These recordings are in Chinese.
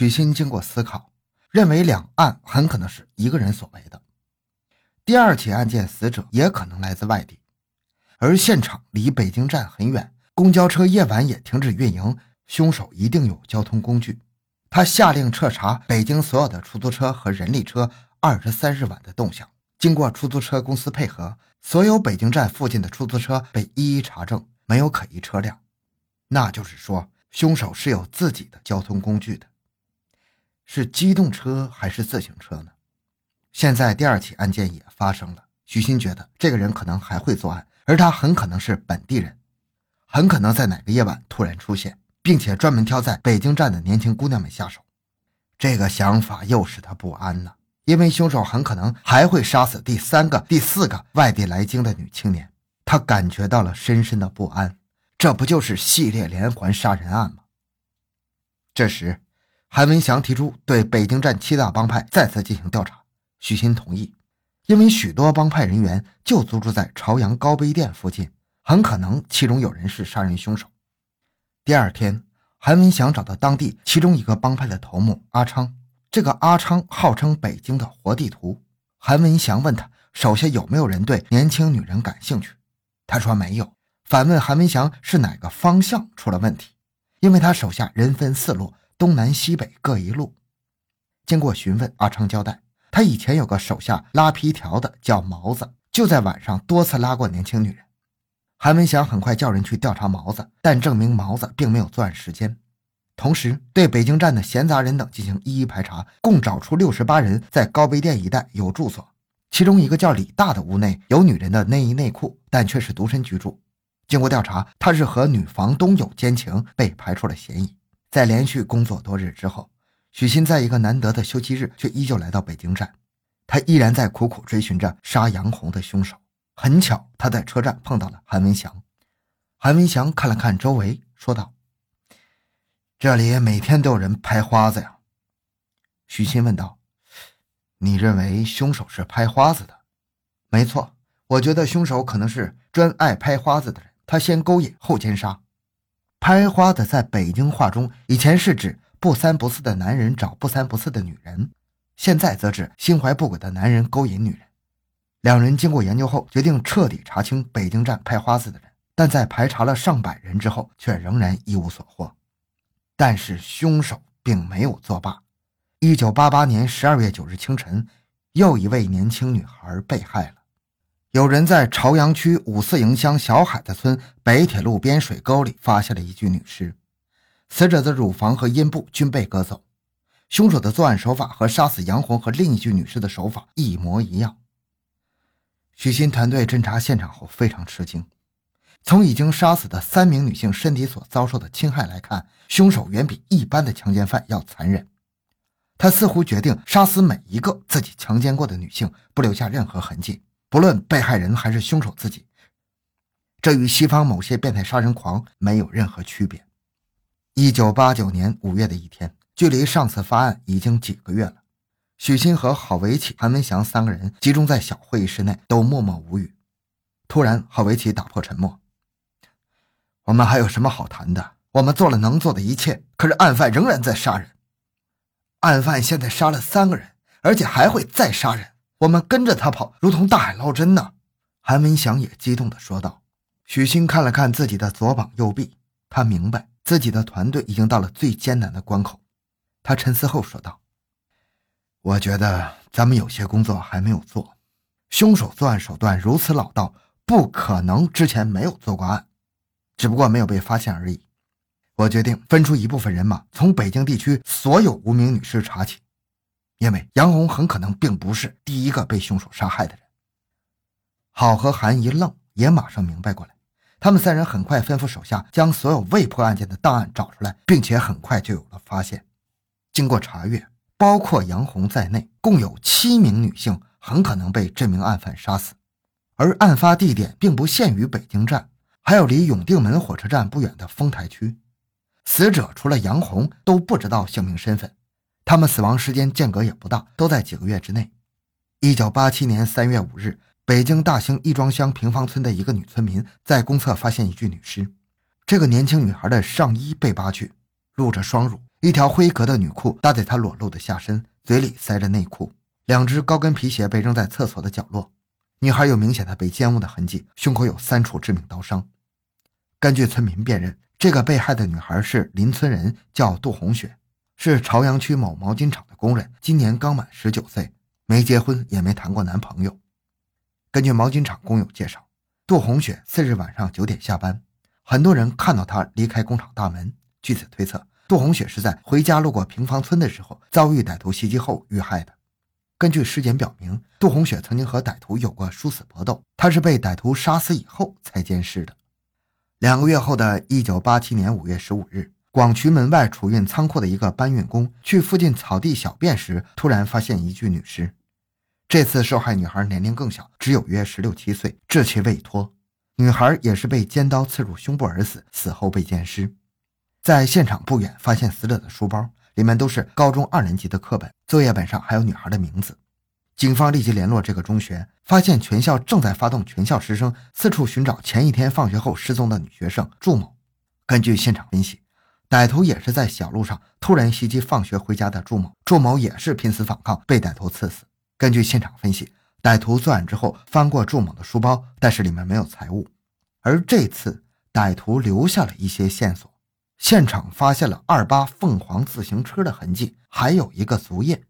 许昕经过思考，认为两案很可能是一个人所为的。第二起案件死者也可能来自外地，而现场离北京站很远，公交车夜晚也停止运营，凶手一定有交通工具。他下令彻查北京所有的出租车和人力车二十三日晚的动向。经过出租车公司配合，所有北京站附近的出租车被一一查证，没有可疑车辆。那就是说，凶手是有自己的交通工具的。是机动车还是自行车呢？现在第二起案件也发生了，许昕觉得这个人可能还会作案，而他很可能是本地人，很可能在哪个夜晚突然出现，并且专门挑在北京站的年轻姑娘们下手。这个想法又使他不安呢，因为凶手很可能还会杀死第三个、第四个外地来京的女青年。他感觉到了深深的不安，这不就是系列连环杀人案吗？这时。韩文祥提出对北京站七大帮派再次进行调查，许昕同意，因为许多帮派人员就租住在朝阳高碑店附近，很可能其中有人是杀人凶手。第二天，韩文祥找到当地其中一个帮派的头目阿昌，这个阿昌号称北京的活地图。韩文祥问他手下有没有人对年轻女人感兴趣，他说没有，反问韩文祥是哪个方向出了问题，因为他手下人分四路。东南西北各一路。经过询问，阿昌交代，他以前有个手下拉皮条的，叫毛子，就在晚上多次拉过年轻女人。韩文祥很快叫人去调查毛子，但证明毛子并没有作案时间。同时，对北京站的闲杂人等进行一一排查，共找出六十八人在高碑店一带有住所，其中一个叫李大的屋内有女人的内衣内裤，但却是独身居住。经过调查，他是和女房东有奸情，被排除了嫌疑。在连续工作多日之后，许昕在一个难得的休息日却依旧来到北京站。他依然在苦苦追寻着杀杨红的凶手。很巧，他在车站碰到了韩文祥。韩文祥看了看周围，说道：“这里每天都有人拍花子呀。”许昕问道：“你认为凶手是拍花子的？”“没错，我觉得凶手可能是专爱拍花子的人，他先勾引后奸杀。”拍花的在北京话中，以前是指不三不四的男人找不三不四的女人，现在则指心怀不轨的男人勾引女人。两人经过研究后，决定彻底查清北京站拍花子的人，但在排查了上百人之后，却仍然一无所获。但是凶手并没有作罢。一九八八年十二月九日清晨，又一位年轻女孩被害了。有人在朝阳区五四营乡小海子村北铁路边水沟里发现了一具女尸，死者的乳房和阴部均被割走。凶手的作案手法和杀死杨红和另一具女尸的手法一模一样。许昕团队侦查现场后非常吃惊，从已经杀死的三名女性身体所遭受的侵害来看，凶手远比一般的强奸犯要残忍。他似乎决定杀死每一个自己强奸过的女性，不留下任何痕迹。不论被害人还是凶手自己，这与西方某些变态杀人狂没有任何区别。一九八九年五月的一天，距离上次发案已经几个月了。许昕和郝维启、韩文祥三个人集中在小会议室内，都默默无语。突然，郝维启打破沉默：“我们还有什么好谈的？我们做了能做的一切，可是案犯仍然在杀人。案犯现在杀了三个人，而且还会再杀人。”我们跟着他跑，如同大海捞针呢。”韩文祥也激动地说道。许昕看了看自己的左膀右臂，他明白自己的团队已经到了最艰难的关口。他沉思后说道：“我觉得咱们有些工作还没有做。凶手作案手段如此老道，不可能之前没有做过案，只不过没有被发现而已。我决定分出一部分人马，从北京地区所有无名女尸查起。”因为杨红很可能并不是第一个被凶手杀害的人。郝和韩一愣，也马上明白过来。他们三人很快吩咐手下将所有未破案件的档案找出来，并且很快就有了发现。经过查阅，包括杨红在内，共有七名女性很可能被这名案犯杀死。而案发地点并不限于北京站，还有离永定门火车站不远的丰台区。死者除了杨红，都不知道姓名身份。他们死亡时间间隔也不大，都在几个月之内。一九八七年三月五日，北京大兴亦庄乡平房村的一个女村民在公厕发现一具女尸。这个年轻女孩的上衣被扒去，露着双乳，一条灰格的女裤搭在她裸露的下身，嘴里塞着内裤。两只高跟皮鞋被扔在厕所的角落。女孩有明显的被奸污的痕迹，胸口有三处致命刀伤。根据村民辨认，这个被害的女孩是邻村人，叫杜红雪，是朝阳区某毛巾厂的工人，今年刚满十九岁，没结婚，也没谈过男朋友。根据毛巾厂工友介绍，杜红雪次日晚上九点下班，很多人看到她离开工厂大门。据此推测，杜红雪是在回家路过平房村的时候遭遇歹徒袭击后遇害的。根据尸检表明，杜红雪曾经和歹徒有过殊死搏斗，她是被歹徒杀死以后才奸尸的。两个月后的一九八七年五月十五日，广渠门外储运仓库的一个搬运工去附近草地小便时，突然发现一具女尸。这次受害女孩年龄更小，只有约十六七岁，稚气未脱。女孩也是被尖刀刺入胸部而死，死后被奸尸。在现场不远发现死者的书包。里面都是高中二年级的课本，作业本上还有女孩的名字。警方立即联络这个中学，发现全校正在发动全校师生四处寻找前一天放学后失踪的女学生祝某。根据现场分析，歹徒也是在小路上突然袭击放学回家的祝某，祝某也是拼死反抗，被歹徒刺死。根据现场分析，歹徒作案之后翻过祝某的书包，但是里面没有财物，而这次歹徒留下了一些线索。现场发现了二八凤凰自行车的痕迹，还有一个足印。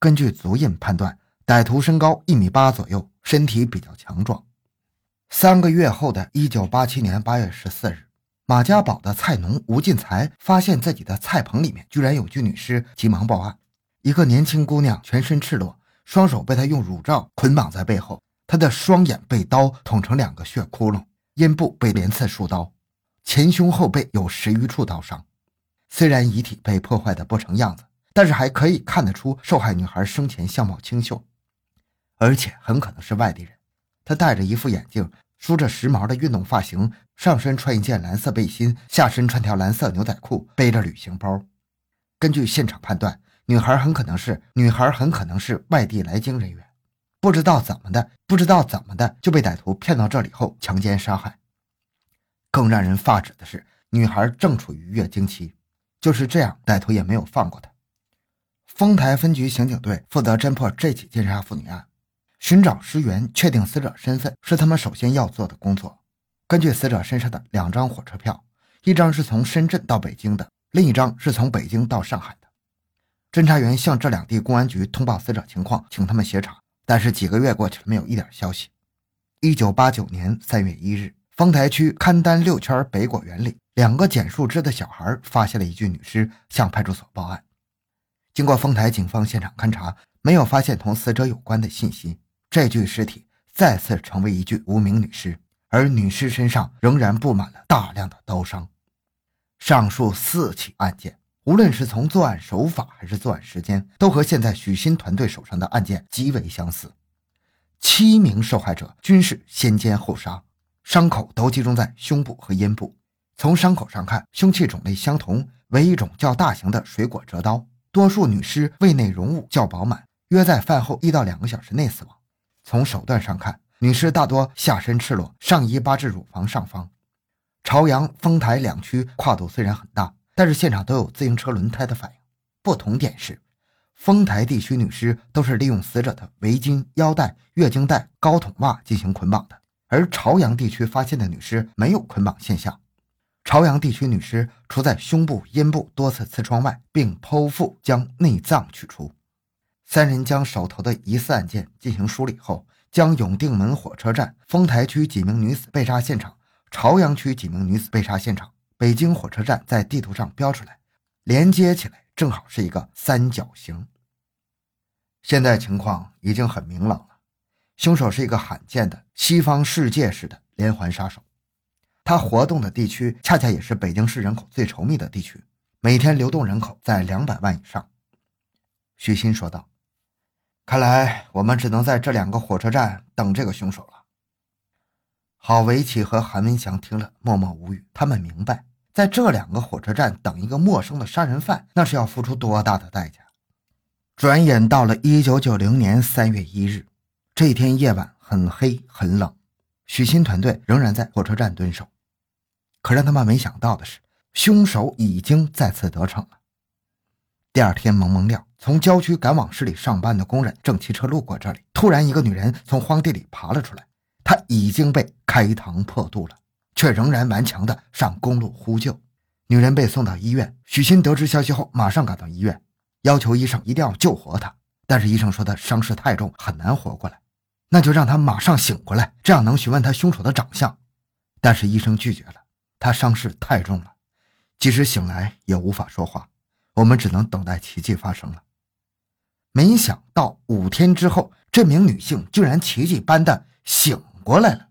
根据足印判断，歹徒身高一米八左右，身体比较强壮。三个月后的一九八七年八月十四日，马家堡的菜农吴进才发现自己的菜棚里面居然有具女尸，急忙报案。一个年轻姑娘全身赤裸，双手被他用乳罩捆绑在背后，她的双眼被刀捅成两个血窟窿，阴部被连刺数刀。前胸后背有十余处刀伤，虽然遗体被破坏的不成样子，但是还可以看得出受害女孩生前相貌清秀，而且很可能是外地人。她戴着一副眼镜，梳着时髦的运动发型，上身穿一件蓝色背心，下身穿条蓝色牛仔裤，背着旅行包。根据现场判断，女孩很可能是女孩很可能是外地来京人员，不知道怎么的，不知道怎么的就被歹徒骗到这里后强奸杀害。更让人发指的是，女孩正处于月经期，就是这样，歹徒也没有放过她。丰台分局刑警队负责侦破这起奸杀妇女案，寻找尸源、确定死者身份是他们首先要做的工作。根据死者身上的两张火车票，一张是从深圳到北京的，另一张是从北京到上海的。侦查员向这两地公安局通报死者情况，请他们协查，但是几个月过去了，没有一点消息。一九八九年三月一日。丰台区勘丹六圈北果园里，两个捡树枝的小孩发现了一具女尸，向派出所报案。经过丰台警方现场勘查，没有发现同死者有关的信息。这具尸体再次成为一具无名女尸，而女尸身上仍然布满了大量的刀伤。上述四起案件，无论是从作案手法还是作案时间，都和现在许昕团队手上的案件极为相似。七名受害者均是先奸后杀。伤口都集中在胸部和阴部。从伤口上看，凶器种类相同，为一种较大型的水果折刀。多数女尸胃内容物较饱满，约在饭后一到两个小时内死亡。从手段上看，女尸大多下身赤裸，上衣扒至乳房上方。朝阳、丰台两区跨度虽然很大，但是现场都有自行车轮胎的反应。不同点是，丰台地区女尸都是利用死者的围巾、腰带、月经带、高筒袜进行捆绑的。而朝阳地区发现的女尸没有捆绑现象，朝阳地区女尸除在胸部、阴部多次刺创外，并剖腹将内脏取出。三人将手头的疑似案件进行梳理后，将永定门火车站、丰台区几名女子被杀现场、朝阳区几名女子被杀现场、北京火车站在地图上标出来，连接起来正好是一个三角形。现在情况已经很明朗了。凶手是一个罕见的西方世界式的连环杀手，他活动的地区恰恰也是北京市人口最稠密的地区，每天流动人口在两百万以上。许昕说道：“看来我们只能在这两个火车站等这个凶手了。”郝维奇和韩文祥听了默默无语，他们明白，在这两个火车站等一个陌生的杀人犯，那是要付出多大的代价。转眼到了一九九零年三月一日。这天夜晚很黑很冷，许昕团队仍然在火车站蹲守。可让他们没想到的是，凶手已经再次得逞了。第二天蒙蒙亮，从郊区赶往市里上班的工人正骑车路过这里，突然一个女人从荒地里爬了出来，她已经被开膛破肚了，却仍然顽强地上公路呼救。女人被送到医院，许昕得知消息后马上赶到医院，要求医生一定要救活她。但是医生说她伤势太重，很难活过来，那就让她马上醒过来，这样能询问她凶手的长相。但是医生拒绝了，她伤势太重了，即使醒来也无法说话。我们只能等待奇迹发生了。没想到五天之后，这名女性竟然奇迹般的醒过来了。